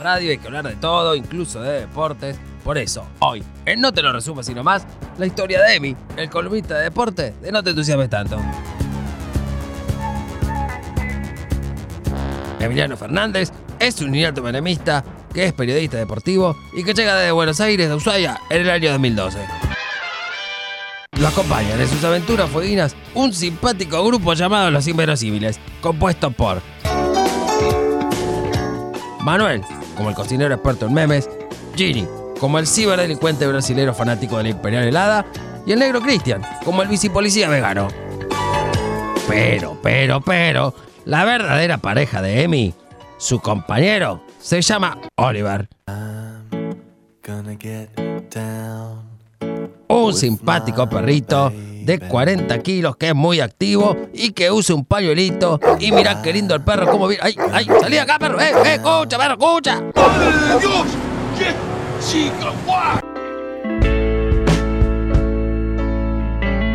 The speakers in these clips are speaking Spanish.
radio, hay que hablar de todo, incluso de deportes. Por eso, hoy, en No Te Lo Resumo Sino Más, la historia de Emi, el columnista de deporte de No Te Entusiasmes Tanto. Emiliano Fernández es un inalto menemista que es periodista deportivo y que llega desde Buenos Aires a Ushuaia en el año 2012. Lo acompañan en sus aventuras fueguinas un simpático grupo llamado Los Inverosímiles, compuesto por Manuel, como el cocinero experto en memes, Gini, como el ciberdelincuente brasilero fanático de la Imperial Helada, y el negro Cristian, como el bicipolicía vegano. Pero, pero, pero, la verdadera pareja de Emi, su compañero, se llama Oliver. Un simpático perrito de 40 kilos que es muy activo y que usa un pañuelito. Y mirá qué lindo el perro, cómo viene. ¡Ay, ay! ¡Salí acá, perro! ¡Eh, eh! ¡Escucha, perro, escucha! Dios! ¡Qué chica! ¡Guau!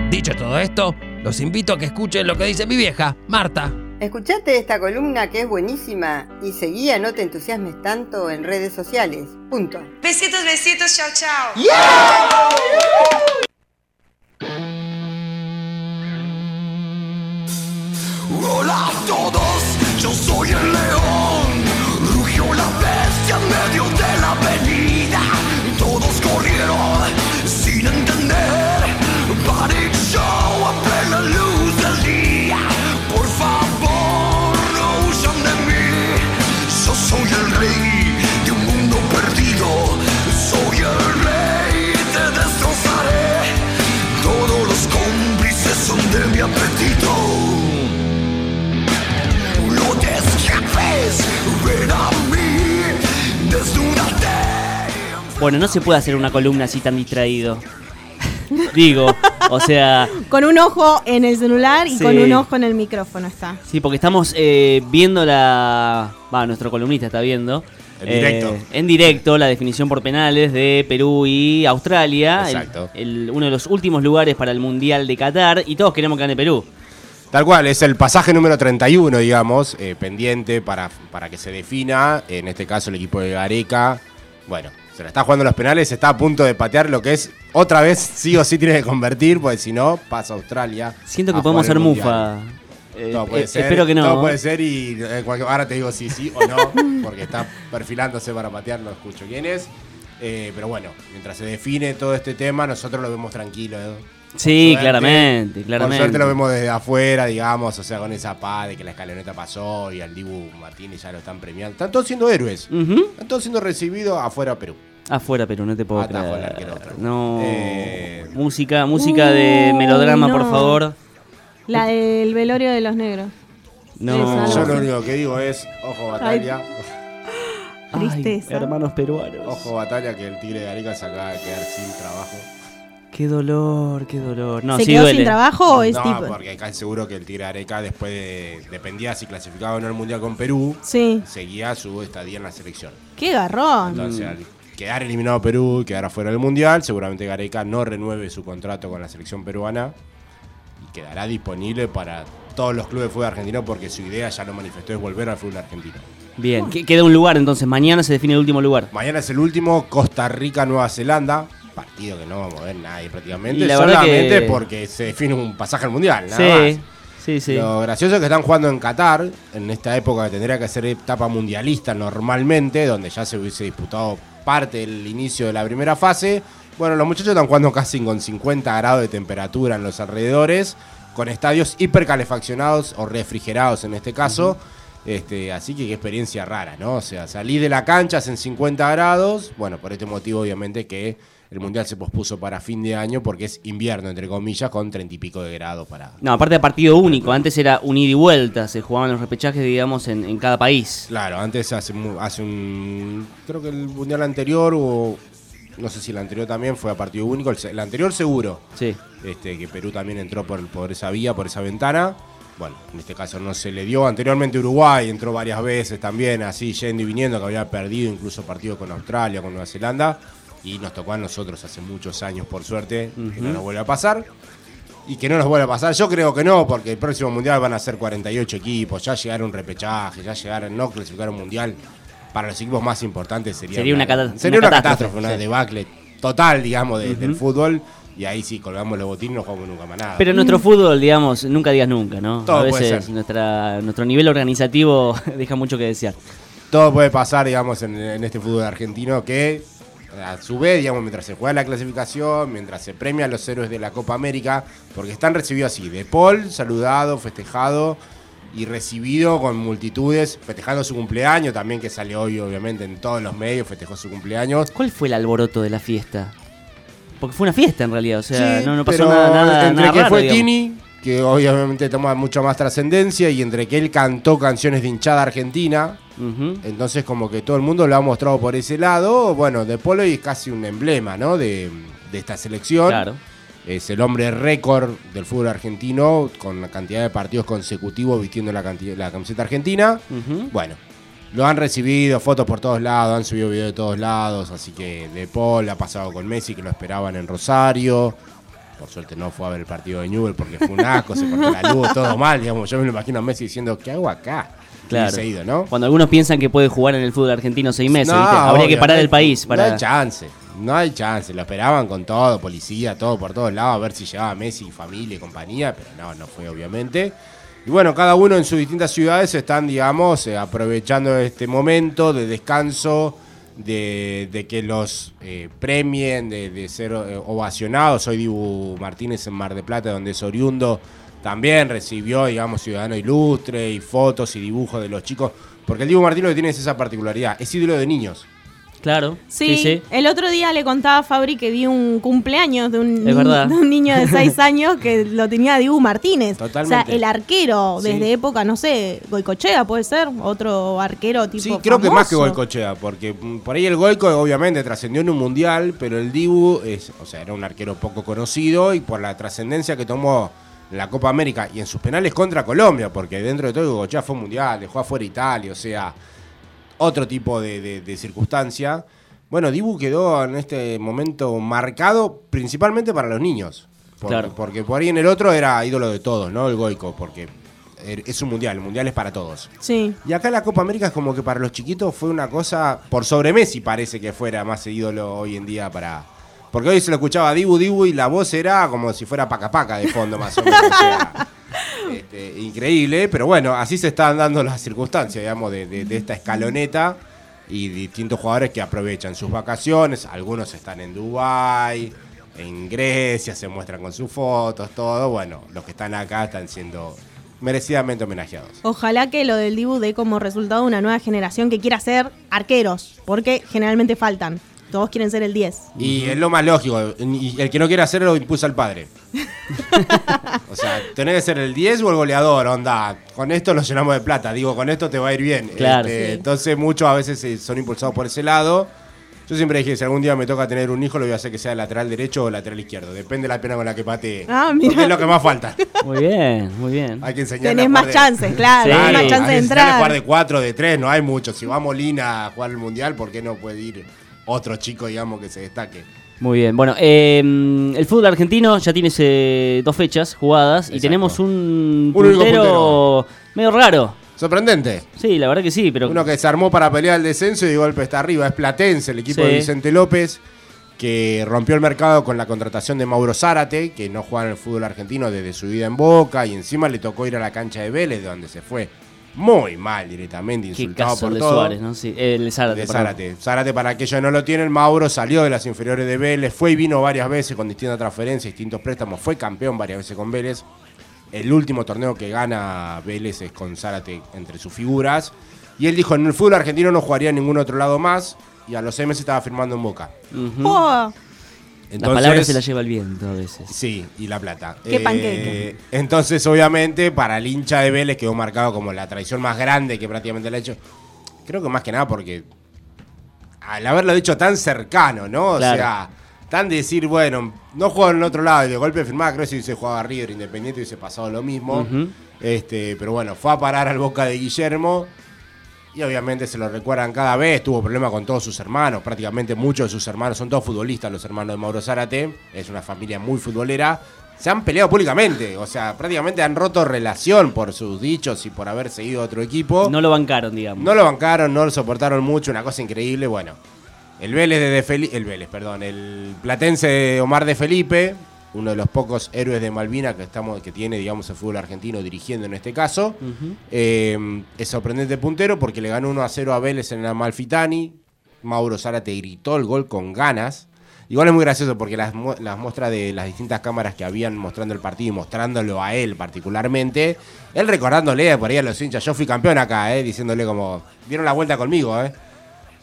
Dicho todo esto, los invito a que escuchen lo que dice mi vieja, Marta. Escuchate esta columna que es buenísima y seguí a No te entusiasmes tanto en redes sociales. Punto. Besitos, besitos, chao, chao. Hola todos, yo soy el león. Rugió la bestia en medio de la avenida. Todos corrieron sin entender. Party show a plena luz del día. Por favor, no huyan de mí. Yo soy el rey de un mundo perdido. Soy el rey, te destrozaré. Todos los cómplices son de mi apetito. Bueno, no se puede hacer una columna así tan distraído. Digo, o sea, Con un ojo en el celular y Sí. con un ojo en el micrófono está. sí, porque estamos eh, viendo la. Va, nuestro columnista está viendo. En directo. eh, en directo la definición por penales de Perú y Australia. el- Exacto. el- uno de los últimos lugares para el Mundial de Qatar. Y todos queremos que gane Perú. Tal cual, es el pasaje número 31, digamos, eh, pendiente para, para que se defina. En este caso, el equipo de Gareca, bueno, se la está jugando los penales, está a punto de patear lo que es, otra vez, sí o sí tiene que convertir, porque si no, pasa a Australia. Siento que a podemos ser mufa. Eh, Todo puede eh, ser, espero que no. Todo puede ser y eh, ahora te digo sí, sí o no, porque está perfilándose para patear, no escucho quién es. Pero bueno, mientras se define todo este tema, nosotros lo vemos tranquilo. Sí, suerte- claramente, Por claramente. suerte lo vemos desde afuera, digamos, o sea, con esa paz de que la escaloneta pasó y al Dibu Martínez ya lo están premiando. Están todos siendo héroes. Están todos siendo recibidos afuera Perú. Afuera, pero no te puedo creer. No. Eh. Música, música de Uy, melodrama, por favor. La del velorio de los negros. No. Yo lo único que digo es, ojo batalla, Ay, Tristeza. hermanos peruanos. ojo batalla que el Tigre de Arica se acaba de quedar sin trabajo. Qué dolor, qué dolor. No, ¿Se sí quedó duele. sin trabajo o es no, tipo? porque acá es seguro que el Tigre Areca después de, dependía si clasificaba o no el Mundial con Perú, Sí. seguía su estadía en la selección. Qué garrón. Entonces, al quedar eliminado Perú y quedar afuera del Mundial, seguramente Gareca no renueve su contrato con la selección peruana y quedará disponible para todos los clubes de fútbol argentino porque su idea ya lo manifestó es volver al fútbol argentino. Bien, que- queda un lugar entonces. Mañana se define el último lugar. Mañana es el último Costa Rica-Nueva Zelanda, partido que no va a mover nadie prácticamente, la solamente que- porque se define un pasaje al Mundial, nada Sí, más. sí, sí. Lo gracioso es que están jugando en Qatar, en esta época que tendría que ser etapa mundialista normalmente, donde ya se hubiese disputado parte del inicio de la primera fase. Bueno, los muchachos están jugando casi con 50 grados de temperatura en los alrededores, con estadios hipercalefaccionados o refrigerados en este caso. Este, así que qué experiencia rara, ¿no? O sea, salí de la cancha en 50 grados. Bueno, por este motivo, obviamente, que el mundial se pospuso para fin de año porque es invierno, entre comillas, con 30 y pico de grados para, No, aparte de partido único. Antes era un ida y vuelta. Se jugaban los repechajes, digamos, en, en cada país. Claro, antes hace, hace un. Creo que el mundial anterior o. No sé si el anterior también fue a partido único. El, el anterior seguro. Sí. Este, que Perú también entró por, por esa vía, por esa ventana. Bueno, en este caso no se le dio. Anteriormente Uruguay entró varias veces también, así yendo y viniendo, que había perdido incluso partidos con Australia, con Nueva Zelanda. Y nos tocó a nosotros hace muchos años, por suerte, que no nos vuelve a pasar. Y que no nos vuelva a pasar. Yo creo que no, porque el próximo mundial van a ser 48 equipos. Ya llegar a un repechaje, ya llegar a no clasificar a un mundial. para los equipos más importantes sería, Sería una cata- sería una una catástrofe, una sí. debacle total, digamos, de- del fútbol. Y ahí sí, colgamos los botines y no jugamos nunca más nada. Pero nuestro fútbol, digamos, nunca digas nunca, ¿no? Todo a puede veces ser. nuestra, nuestro nivel organizativo deja mucho que desear. Todo puede pasar, digamos, en, en este fútbol argentino que, a su vez, digamos, mientras se juega la clasificación, mientras se premia a los héroes de la Copa América, porque están recibidos así, de Paul, saludado, festejado y recibido con multitudes, festejando su cumpleaños también, que salió hoy, obviamente, en todos los medios, festejó su cumpleaños. ¿Cuál fue el alboroto de la fiesta? Porque fue una fiesta en realidad, o sea, Sí, no, no pasó pero nada, nada, entre nada que raro, fue digamos. Tini, que obviamente toma mucha más trascendencia, y entre que él cantó canciones de hinchada argentina, entonces como que todo el mundo lo ha mostrado por ese lado. Bueno, De Polo es casi un emblema, ¿no? De, de esta selección. Claro. Es el hombre récord del fútbol argentino con la cantidad de partidos consecutivos vistiendo la, cantidad- la camiseta argentina. Bueno, lo han recibido, fotos por todos lados, han subido videos de todos lados, así que De Paul ha pasado con Messi, que lo esperaban en Rosario. Por suerte no fue a ver el partido de Newell porque fue un asco, se cortó la luz, todo mal, digamos. Yo me lo imagino a Messi diciendo, ¿qué hago acá? Claro. Ido, ¿no? Cuando algunos piensan que puede jugar en el fútbol argentino seis meses, No, ¿viste? habría que parar no el país No para... hay chance, no hay chance. Lo esperaban con todo, policía, todo por todos lados, a ver si llegaba Messi, familia y compañía, pero no, no fue obviamente. Y bueno, cada uno en sus distintas ciudades están, digamos, eh, aprovechando este momento de descanso, de, de que los eh, premien, de, ser eh, ovacionados. Soy Dibu Martínez en Mar de Plata, donde es oriundo. También recibió, digamos, Ciudadano Ilustre y fotos y dibujos de los chicos. Porque el Dibu Martínez lo que tiene es esa particularidad, es ídolo de niños. Claro, Sí, sí, sí. el otro día le contaba a Fabri que vi un cumpleaños de un, Es ni- verdad. de un niño de 6 años que lo tenía Dibu Martínez. Totalmente. O sea, el arquero Sí. desde época, no sé, Goicochea puede ser, otro arquero tipo Sí, creo que más que. Goicochea, porque mm, por ahí el Goico obviamente trascendió en un mundial, pero el Dibu es, o sea, era un arquero poco conocido y por la trascendencia que tomó en la Copa América y en sus penales contra Colombia, porque dentro de todo Goicochea fue un mundial, dejó afuera Italia, o sea, otro tipo de, de- de circunstancia. Bueno, Dibu quedó en este momento marcado principalmente para los niños. Porque, Claro. porque por ahí en el otro era ídolo de todos, ¿no? El Goico, porque er- es un mundial, el mundial es para todos. Sí. Y acá la Copa América es como que para los chiquitos fue una cosa, por sobre Messi parece que fuera más ídolo hoy en día para... Porque hoy se lo escuchaba Dibu Dibu y la voz era como si fuera paca paca de fondo más o menos. o sea, este, increíble, pero bueno, así se están dando las circunstancias, digamos, de, de- esta escaloneta y distintos jugadores que aprovechan sus vacaciones, algunos están en Dubái, en Grecia, se muestran con sus fotos, todo, bueno, los que están acá están siendo merecidamente homenajeados. Ojalá que lo del Dibu dé como resultado una nueva generación que quiera ser arqueros, porque generalmente faltan. Todos quieren ser el 10. Y es lo más lógico. Y el que no quiere hacerlo lo impulsa el padre. o sea, tenés que ser el 10 o el goleador, onda. Con esto nos llenamos de plata. Digo, con esto te va a ir bien. Claro. Este, Sí. Entonces, muchos a veces eh, son impulsados por ese lado. Yo siempre dije, si algún día me toca tener un hijo, lo voy a hacer que sea lateral derecho o lateral izquierdo. Depende de la pena con la que patee. Ah, mira. Es lo que más falta. Muy bien, muy bien. Hay que enseñarle Tenés a más de- chances, claro, Sí. tenés más chances de a jugar de entrar. 4, de 3, no hay mucho. Si va Molina a jugar el mundial, ¿por qué no puede ir otro chico, digamos, que se destaque? Muy bien. Bueno, eh, el fútbol argentino ya tiene eh, dos fechas jugadas y tenemos un puntero medio raro. Sorprendente. Sí, la verdad que sí, pero Uno que se armó para pelear el descenso y de golpe está arriba. Es Platense, el equipo Sí. de Vicente López, que rompió el mercado con la contratación de Mauro Zárate, que no juega en el fútbol argentino desde su vida en Boca, y encima le tocó ir a la cancha de Vélez, de donde se fue muy mal directamente, qué insultado caso por de todo. Suárez, ¿no? Sí, el Zárate. De. Zárate. Zárate, para aquellos que no lo tienen, Mauro salió de las inferiores de Vélez, fue y vino varias veces con distintas transferencias, distintos préstamos, fue campeón varias veces con Vélez. El último torneo que gana Vélez es con Zárate entre sus figuras. Y él dijo, en el fútbol argentino no jugaría en ningún otro lado más. Y a los seis meses estaba firmando en Boca. Oh, Las palabras se las lleva el viento a veces. Sí, y la plata. Qué panqueque. Entonces, obviamente, para el hincha de Vélez quedó marcado como la traición más grande que prácticamente le ha hecho. Creo que más que nada porque al haberlo dicho tan cercano, ¿no? O Claro. sea, tan decir, bueno, no juego en otro lado y de golpe firmaba, creo que si hubiese jugado a River Independiente hubiese pasado lo mismo. Este, pero bueno, fue a parar al boca de Guillermo. Y obviamente se lo recuerdan cada vez, tuvo problemas con todos sus hermanos, prácticamente muchos de sus hermanos, son todos futbolistas los hermanos de Mauro Zárate, es una familia muy futbolera, se han peleado públicamente. O sea, prácticamente han roto relación por sus dichos y por haber seguido a otro equipo. No lo bancaron, digamos. No lo bancaron, no lo soportaron mucho, una cosa increíble. Bueno, el Vélez de, de Felipe, el Vélez, perdón, el platense de Omar de Felipe, uno de los pocos héroes de Malvina que estamos, que tiene, digamos, el fútbol argentino dirigiendo en este caso. Eh, es sorprendente puntero porque le ganó 1 a 0 a Vélez en el Amalfitani. Mauro Zárate gritó el gol con ganas. Igual es muy gracioso porque las, mu- las muestras de las distintas cámaras que habían mostrando el partido y mostrándolo a él particularmente, él recordándole por ahí a los hinchas, yo fui campeón acá, eh, diciéndole como, dieron la vuelta conmigo, eh.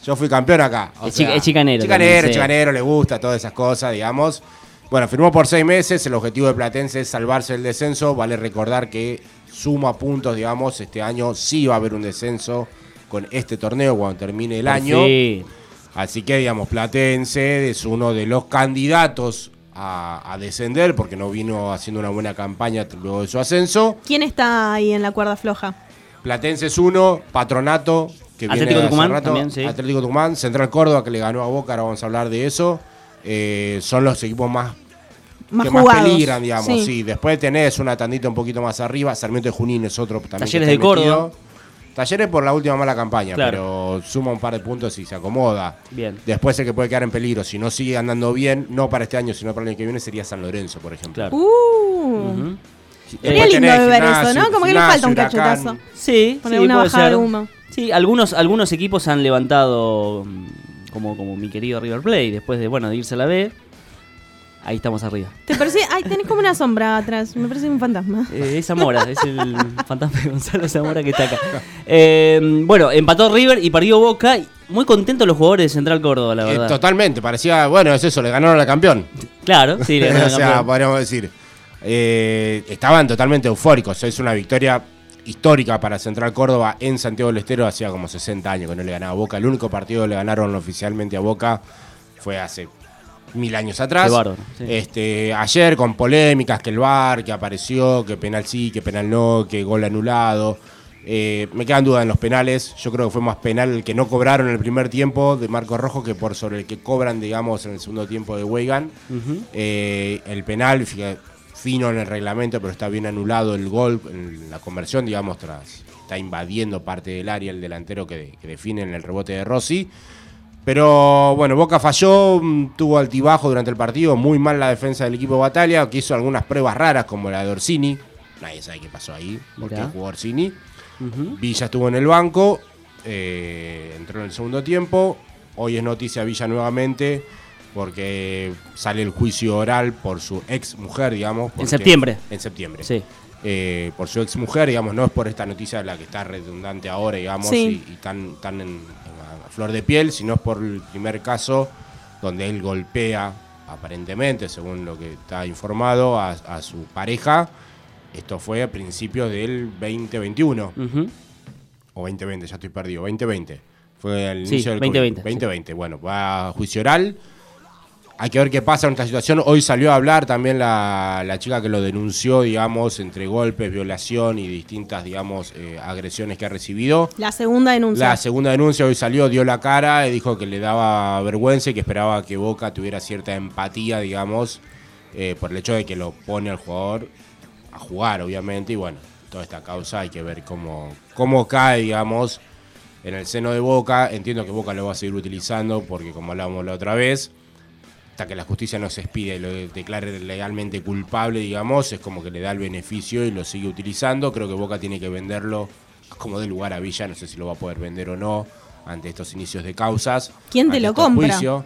Yo fui campeón acá. O Es chica- es chicanero Chicanero, también, sí. chicanero, le gusta todas esas cosas, digamos. Bueno, firmó por seis meses. El objetivo de Platense es salvarse del descenso. Vale recordar que suma puntos, digamos. Este año sí va a haber un descenso con este torneo cuando termine el Por año. fin. Así que, digamos, Platense es uno de los candidatos a, a descender porque no vino haciendo una buena campaña luego de su ascenso. ¿Quién está ahí en la cuerda floja? Platense es uno, Patronato, que Atlético viene de hace Tucumán rato, también, sí. Atlético Tucumán, Central Córdoba, que le ganó a Boca, ahora vamos a hablar de eso. Eh, son los equipos más Más que jugados. más peligran, digamos, Sí. sí. Después tenés una tandita un poquito más arriba, Sarmiento de Junín es otro también. Talleres de Córdoba. Talleres por la última mala campaña, Claro. pero suma un par de puntos y se acomoda. Bien. Después el que puede quedar en peligro, si no sigue andando bien, no para este año, sino para el año que viene, sería San Lorenzo, por ejemplo. Claro. Uh. Sería Después lindo de ver eso, ¿no? Como que le falta un cachetazo. Sí, Poner sí, una puede bajada de humo. Sí, algunos, algunos equipos han levantado, mm, como, como mi querido River Plate, después de, bueno, de irse a la B. Ahí estamos arriba. ¿Te parece? Ay, tenés como una sombra atrás. Me parece un fantasma. Eh, es Zamora, es el fantasma de Gonzalo Zamora que está acá. Eh, bueno, empató River y perdió Boca. Muy contentos los jugadores de Central Córdoba, la Eh, verdad. totalmente, parecía, bueno, es eso, le ganaron al campeón. Claro, sí, le ganaron o al sea, campeón. podríamos decir, eh, estaban totalmente eufóricos. Es una victoria histórica para Central Córdoba en Santiago del Estero. Hacía como 60 años que no le ganaba a Boca. El único partido que le ganaron oficialmente a Boca fue hace mil años atrás. Sí. Este, ayer con polémicas, que el VAR, que apareció, que penal sí, que penal no, que gol anulado. Eh, me quedan dudas en los penales. Yo creo que fue más penal el que no cobraron en el primer tiempo de Marco Rojo que por sobre el que cobran, digamos, en el segundo tiempo de Weigan. Eh, el penal, fino en el reglamento, pero está bien anulado el gol, en la conversión, digamos, tras está invadiendo parte del área el delantero que, que define en el rebote de Rossi. Pero bueno, Boca falló, mm, tuvo altibajo durante el partido, muy mal la defensa del equipo de Batalla, que hizo algunas pruebas raras como la de Orsini. Nadie sabe qué pasó ahí, porque Mirá. jugó Orsini. Villa estuvo en el banco, eh, entró en el segundo tiempo. Hoy es noticia Villa nuevamente porque sale el juicio oral por su ex mujer, digamos. porque- septiembre. En septiembre. Sí. Eh, por su ex mujer, digamos, no es por esta noticia la que está redundante ahora, digamos, Sí. y, y tan, tan en, en flor de piel, sino es por el primer caso donde él golpea, aparentemente, según lo que está informado, a, a su pareja. Esto fue a principios del 2021 Ujú. o 2020, ya estoy perdido, 2020. Fue al Sí, inicio del 2020, COVID. 2020, bueno, va a juicio oral. Hay que ver qué pasa en esta situación. Hoy salió a hablar también la, la chica que lo denunció, digamos, entre golpes, violación y distintas, digamos, eh, agresiones que ha recibido. La segunda denuncia. La segunda denuncia hoy salió, dio la cara y dijo que le daba vergüenza y que esperaba que Boca tuviera cierta empatía, digamos, eh, por el hecho de que lo pone al jugador a jugar, obviamente. Y bueno, toda esta causa hay que ver cómo, cómo cae, digamos, en el seno de Boca. Entiendo que Boca lo va a seguir utilizando porque, como hablábamos la otra vez, hasta que la justicia no se expide y lo declare legalmente culpable, digamos, es como que le da el beneficio y lo sigue utilizando. Creo que Boca tiene que venderlo como de lugar a Villa, no sé si lo va a poder vender o no ante estos inicios de causas. ¿Quién te lo compra? juicios.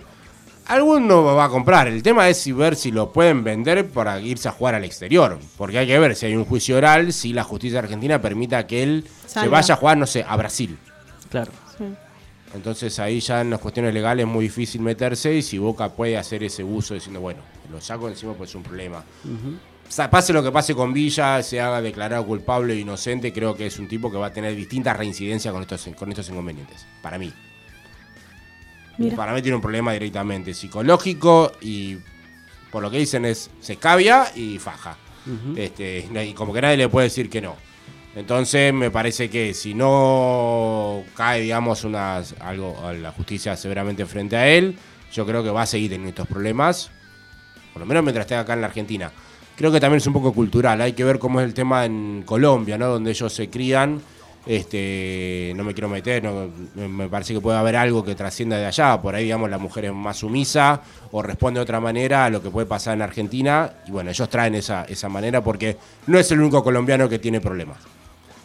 Alguno va a comprar. El tema es si ver si lo pueden vender para irse a jugar al exterior. Porque hay que ver si hay un juicio oral, si la justicia argentina permita que él se vaya a jugar, no sé, a Brasil. Claro. Entonces ahí ya en las cuestiones legales es muy difícil meterse y si Boca puede hacer ese uso diciendo, bueno, lo saco encima pues es un problema. Pase lo que pase con Villa, se haga declarado culpable o inocente, creo que es un tipo que va a tener distintas reincidencias con estos, con estos inconvenientes, para mí. Mira. Para mí tiene un problema directamente psicológico y por lo que dicen es se escabia y faja. este, y como que nadie le puede decir que no. Entonces me parece que si no cae, digamos, unas, algo a la justicia severamente frente a él, yo creo que va a seguir teniendo estos problemas, por lo menos mientras esté acá en la Argentina. creo que también es un poco cultural. Hay que ver cómo es el tema en Colombia, ¿no? Donde ellos se crían. Este, no me quiero meter, no, me parece que puede haber algo que trascienda de allá. Por ahí, digamos, la mujer es más sumisa o responde de otra manera a lo que puede pasar en Argentina. Y bueno, ellos traen esa, esa manera porque no es el único colombiano que tiene problemas.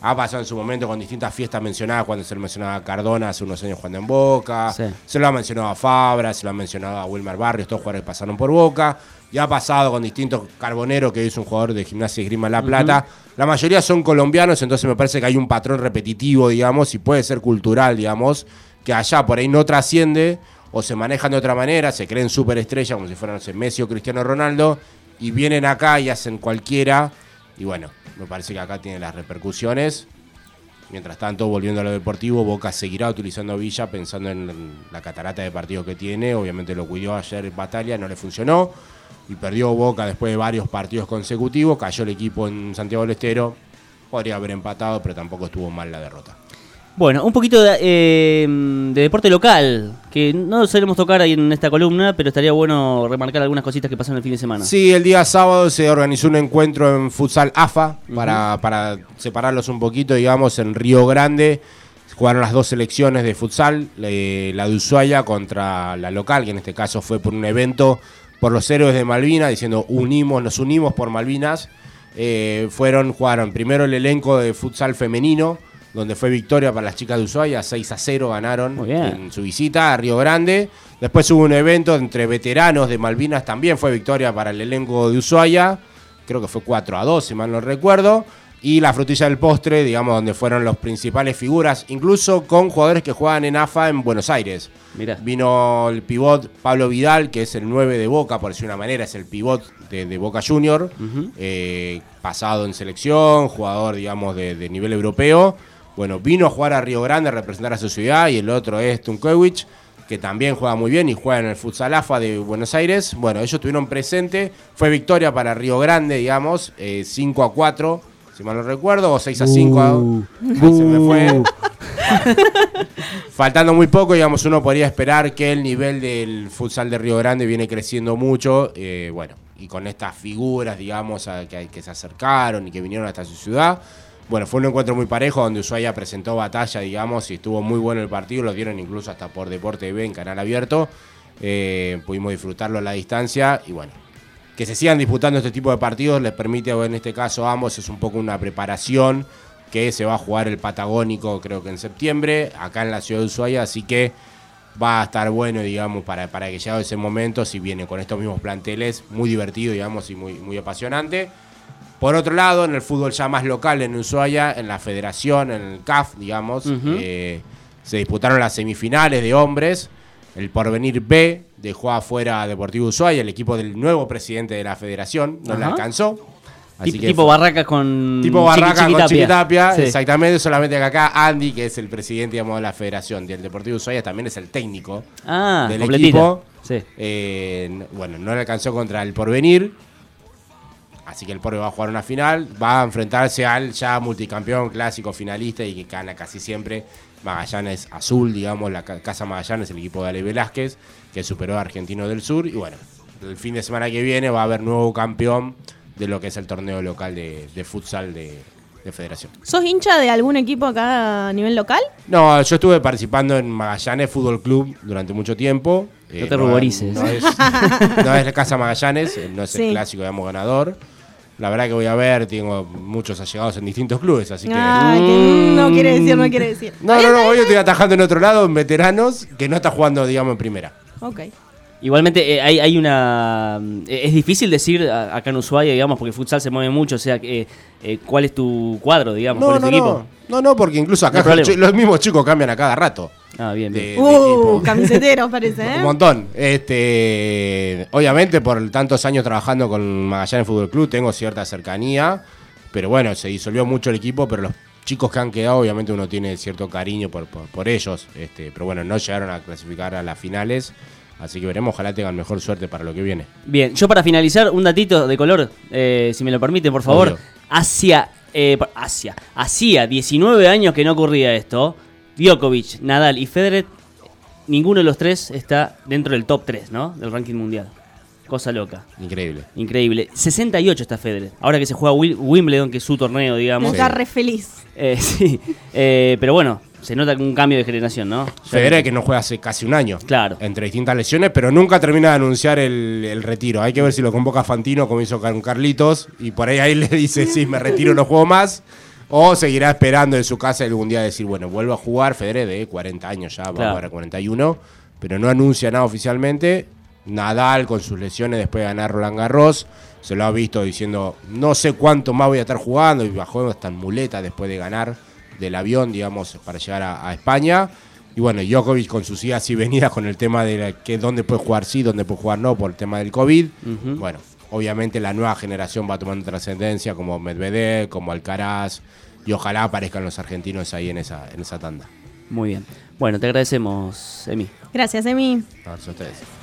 Ha pasado en su momento con distintas fiestas mencionadas, cuando se le mencionaba a Cardona hace unos años jugando en Boca, Sí. se lo ha mencionado a Fabra, se lo ha mencionado a Wilmer Barrios, todos jugadores que pasaron por Boca, y ha pasado con distintos Carboneros, que es un jugador de gimnasia y esgrima en La Plata. La mayoría son colombianos, entonces me parece que hay un patrón repetitivo, digamos, y puede ser cultural, digamos, que allá por ahí no trasciende o se manejan de otra manera, se creen superestrellas como si fueran, no sé, Messi o Cristiano Ronaldo, y vienen acá y hacen cualquiera, y bueno, me parece que acá tiene las repercusiones. Mientras tanto, volviendo a lo deportivo, Boca seguirá utilizando Villa pensando en la catarata de partidos que tiene. Obviamente lo cuidó ayer en Batalla, no le funcionó. Y perdió Boca después de varios partidos consecutivos. Cayó el equipo en Santiago del Estero. Podría haber empatado, pero tampoco estuvo mal la derrota. Bueno, un poquito de, eh, de deporte local, que no solemos tocar ahí en esta columna, pero estaría bueno remarcar algunas cositas que pasaron el fin de semana. Sí, el día sábado se organizó un encuentro en futsal AFA para, para separarlos un poquito, digamos, en Río Grande. Jugaron las dos selecciones de futsal, eh, la de Ushuaia contra la local, que en este caso fue por un evento por los héroes de Malvinas, diciendo unimos, nos unimos por Malvinas. Eh, fueron, jugaron primero el elenco de futsal femenino, donde fue victoria para las chicas de Ushuaia, 6 a 0 ganaron en su visita a Río Grande. Después hubo un evento entre veteranos de Malvinas, también fue victoria para el elenco de Ushuaia, creo que fue 4 a 2, si mal no recuerdo. Y la frutilla del postre, digamos, donde fueron los principales figuras, incluso con jugadores que juegan en AFA en Buenos Aires. Mirá. Vino el pivot Pablo Vidal, que es el 9 de Boca, por decir una manera, es el pivot de, de Boca Junior, eh, pasado en selección, jugador, digamos, de, de nivel europeo. Bueno, vino a jugar a Río Grande a representar a su ciudad y el otro es Tunkovic, que también juega muy bien y juega en el Futsal AFA de Buenos Aires. Bueno, ellos estuvieron presentes, fue victoria para Río Grande, digamos, eh, 5 a 4, si mal no recuerdo, o 6 a 5. a- Ahí se me fue. Faltando muy poco, digamos, uno podría esperar que el nivel del futsal de Río Grande viene creciendo mucho. eh, bueno, y con estas figuras, digamos, a- que, que se acercaron y que vinieron hasta su ciudad. Bueno, fue un encuentro muy parejo donde Ushuaia presentó batalla, digamos, y estuvo muy bueno el partido. Lo dieron incluso hasta por Deporte TV en canal abierto. Eh, pudimos disfrutarlo a la distancia y bueno, que se sigan disputando este tipo de partidos les permite, en este caso a ambos, es un poco una preparación que se va a jugar el Patagónico, creo que en septiembre, acá en la ciudad de Ushuaia, así que va a estar bueno, digamos, para, para que llegue ese momento, si viene con estos mismos planteles, muy divertido, digamos, y muy, muy apasionante. Por otro lado, en el fútbol ya más local en Ushuaia, en la federación, en el CAF, digamos, eh, se disputaron las semifinales de hombres. El Porvenir B dejó afuera a Deportivo Ushuaia, el equipo del nuevo presidente de la federación, no le Ajá. alcanzó. Así Tip- que tipo fue- barracas con Tipo Chiqui- Barraca con Chiquitapia. Sí. exactamente, solamente que acá Andy, que es el presidente digamos, de la federación del Deportivo Ushuaia, también es el técnico Ah, del completita. equipo. Sí. Eh, bueno, no le alcanzó contra el Porvenir, así que el Porvenir va a jugar una final, va a enfrentarse al ya multicampeón clásico finalista y que gana casi siempre Magallanes Azul, digamos, la ca- Casa Magallanes, el equipo de Ale Velázquez, que superó a Argentino del Sur. Y bueno, el fin de semana que viene va a haber nuevo campeón de lo que es el torneo local de, de futsal de, de federación. ¿Sos hincha de algún equipo acá a nivel local? No, yo estuve participando en Magallanes Fútbol Club durante mucho tiempo. Eh, No te ruborices. No es, no es la Casa Magallanes, eh, no es el clásico, digamos, ganador. La verdad que voy a ver, tengo muchos allegados en distintos clubes, así que... Ah, que no quiere decir, no quiere decir. No, no, no, hoy estoy atajando en otro lado, en veteranos, que no está jugando, digamos, en primera. Ok. Igualmente eh, hay, hay una... eh, es difícil decir a- acá en Ushuaia, digamos, porque el futsal se mueve mucho, o sea, eh, eh, ¿cuál es tu cuadro, digamos? No, ¿Cuál es no, tu equipo? no, no, no, porque incluso No acá los mismos chicos cambian a cada rato. Ah, bien, de- bien. de Uh, equipo. camiseteros parece, Un ¿eh? montón. Este, obviamente, por tantos años trabajando con Magallanes Fútbol Club, tengo cierta cercanía. Pero bueno, se disolvió mucho el equipo, pero los chicos que han quedado, obviamente uno tiene cierto cariño por, por, por ellos. Este, pero bueno, no llegaron a clasificar a las finales. Así que veremos, ojalá tengan mejor suerte para lo que viene. Bien, yo para finalizar, un datito de color, eh, si me lo permiten, por favor. Obvio. Hacia, eh, Asia, hacía 19 años que no ocurría esto. Djokovic, Nadal y Federer, ninguno de los tres está dentro del top 3, ¿no? Del ranking mundial. Cosa loca. Increíble. Increíble. 68 está Federer. Ahora que se juega Wimbledon, que es su torneo, digamos. Está re feliz. Eh, sí. Eh, pero bueno, se nota un cambio de generación, ¿no? Federer que no juega hace casi un año. Claro. Entre distintas lesiones, pero nunca termina de anunciar el, el retiro. Hay que ver si lo convoca Fantino como hizo con Carlitos. Y por ahí ahí le dice, sí, me retiro, no juego más. O seguirá esperando en su casa algún día decir, bueno, vuelvo a jugar. Federer de 40 años ya, va Claro. a jugar a 41. Pero no anuncia nada oficialmente. Nadal con sus lesiones después de ganar Roland Garros. Se lo ha visto diciendo, no sé cuánto más voy a estar jugando. Y bajó hasta en muleta después de ganar del avión, digamos, para llegar a, a España. Y bueno, Djokovic con sus idas y venidas con el tema de la- que dónde puede jugar sí, dónde puede jugar no, por el tema del COVID. Bueno, obviamente la nueva generación va tomando trascendencia, como Medvedev, como Alcaraz. Y ojalá aparezcan los argentinos ahí en esa, en esa tanda. Muy bien. Bueno, te agradecemos, Emi. Gracias, Emi. A ver si ustedes.